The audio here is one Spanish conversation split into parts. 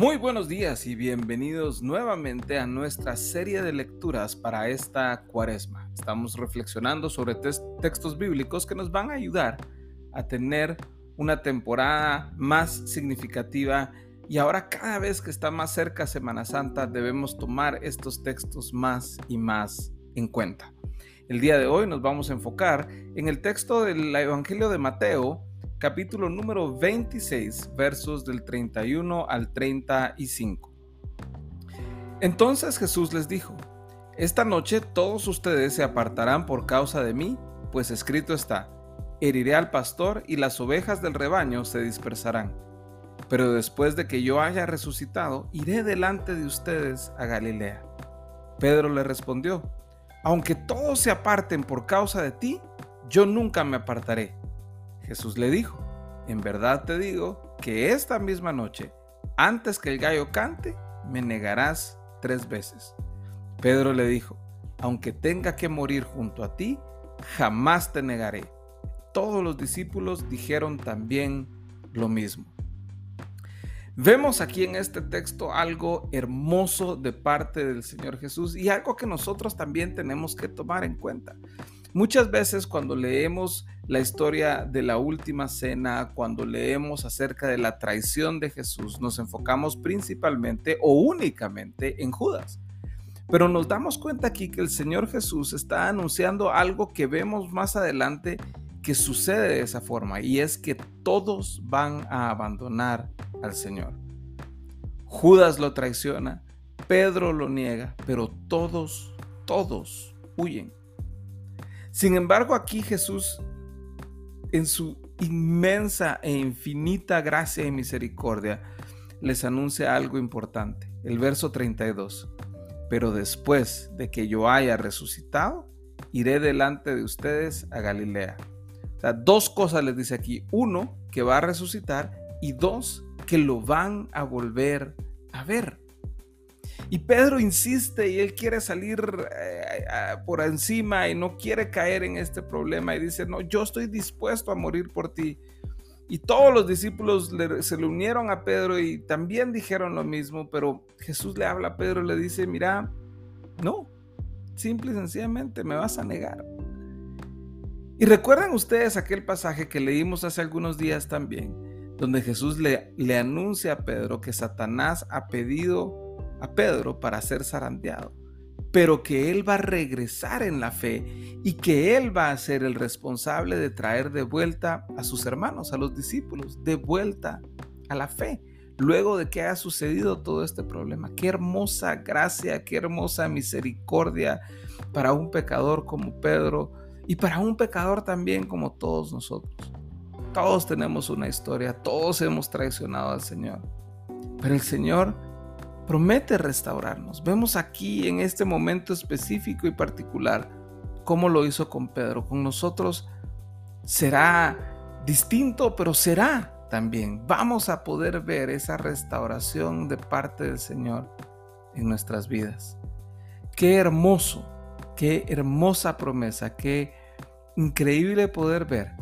Muy buenos días y bienvenidos nuevamente a nuestra serie de lecturas para esta cuaresma. Estamos reflexionando sobre textos bíblicos que nos van a ayudar a tener una temporada más significativa y ahora cada vez que está más cerca Semana Santa debemos tomar estos textos más y más en cuenta. El día de hoy nos vamos a enfocar en el texto del Evangelio de Mateo, capítulo número 26, versos del 31 al 35. Entonces Jesús les dijo, Esta noche todos ustedes se apartarán por causa de mí, pues escrito está, heriré al pastor y las ovejas del rebaño se dispersarán. Pero después de que yo haya resucitado, iré delante de ustedes a Galilea. Pedro le respondió, Aunque todos se aparten por causa de ti, yo nunca me apartaré. Jesús le dijo, en verdad te digo que esta misma noche, antes que el gallo cante, me negarás tres veces. Pedro le dijo, aunque tenga que morir junto a ti, jamás te negaré. Todos los discípulos dijeron también lo mismo. Vemos aquí en este texto algo hermoso de parte del Señor Jesús y algo que nosotros también tenemos que tomar en cuenta. Muchas veces cuando leemos la historia de la última cena, cuando leemos acerca de la traición de Jesús, nos enfocamos principalmente o únicamente en Judas. Pero nos damos cuenta aquí que el Señor Jesús está anunciando algo que vemos más adelante que sucede de esa forma y es que todos van a abandonar al Señor. Judas lo traiciona, Pedro lo niega, pero todos, todos huyen. Sin embargo, aquí Jesús, en su inmensa e infinita gracia y misericordia, les anuncia algo importante. El verso 32. Pero después de que yo haya resucitado, iré delante de ustedes a Galilea. O sea, dos cosas les dice aquí. Uno, que va a resucitar y dos, que lo van a volver a ver. Y Pedro insiste y él quiere salir eh, por encima y no quiere caer en este problema y dice, no, yo estoy dispuesto a morir por ti. Y todos los discípulos se le unieron a Pedro y también dijeron lo mismo, pero Jesús le habla a Pedro y le dice, mira, no, simple y sencillamente me vas a negar. Y recuerdan ustedes aquel pasaje que leímos hace algunos días también, donde Jesús le, le anuncia a Pedro que Satanás ha pedido a Pedro para ser zarandeado, pero que él va a regresar en la fe y que él va a ser el responsable de traer de vuelta a sus hermanos, a los discípulos, de vuelta a la fe, luego de que haya sucedido todo este problema. Qué hermosa gracia, qué hermosa misericordia para un pecador como Pedro y para un pecador también como todos nosotros. Todos tenemos una historia, todos hemos traicionado al Señor, pero el Señor promete restaurarnos. Vemos aquí en este momento específico y particular cómo lo hizo con Pedro. Con nosotros será distinto, pero será también. Vamos a poder ver esa restauración de parte del Señor en nuestras vidas. Qué hermoso, qué hermosa promesa, qué increíble poder ver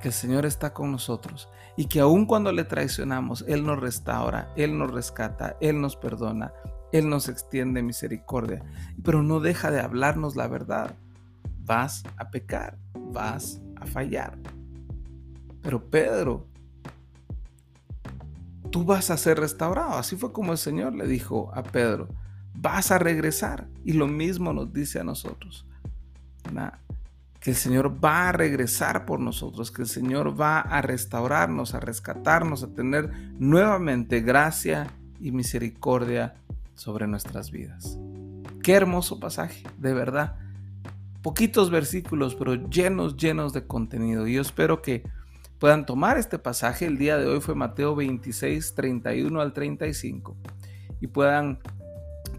que el Señor está con nosotros y que aun cuando le traicionamos, Él nos restaura, Él nos rescata, Él nos perdona, Él nos extiende misericordia, pero no deja de hablarnos la verdad. Vas a pecar, vas a fallar. Pero Pedro, tú vas a ser restaurado. Así fue como el Señor le dijo a Pedro, vas a regresar. Y lo mismo nos dice a nosotros que el Señor va a regresar por nosotros, que el Señor va a restaurarnos, a rescatarnos, a tener nuevamente gracia y misericordia sobre nuestras vidas. Qué hermoso pasaje, de verdad. Poquitos versículos, pero llenos, llenos de contenido. Y yo espero que puedan tomar este pasaje. El día de hoy fue Mateo 26, 31 al 35. Y puedan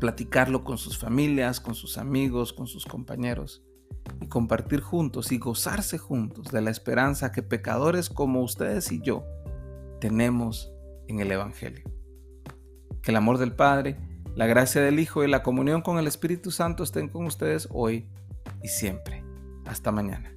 platicarlo con sus familias, con sus amigos, con sus compañeros y compartir juntos y gozarse juntos de la esperanza que pecadores como ustedes y yo tenemos en el Evangelio. Que el amor del Padre, la gracia del Hijo y la comunión con el Espíritu Santo estén con ustedes hoy y siempre. Hasta mañana.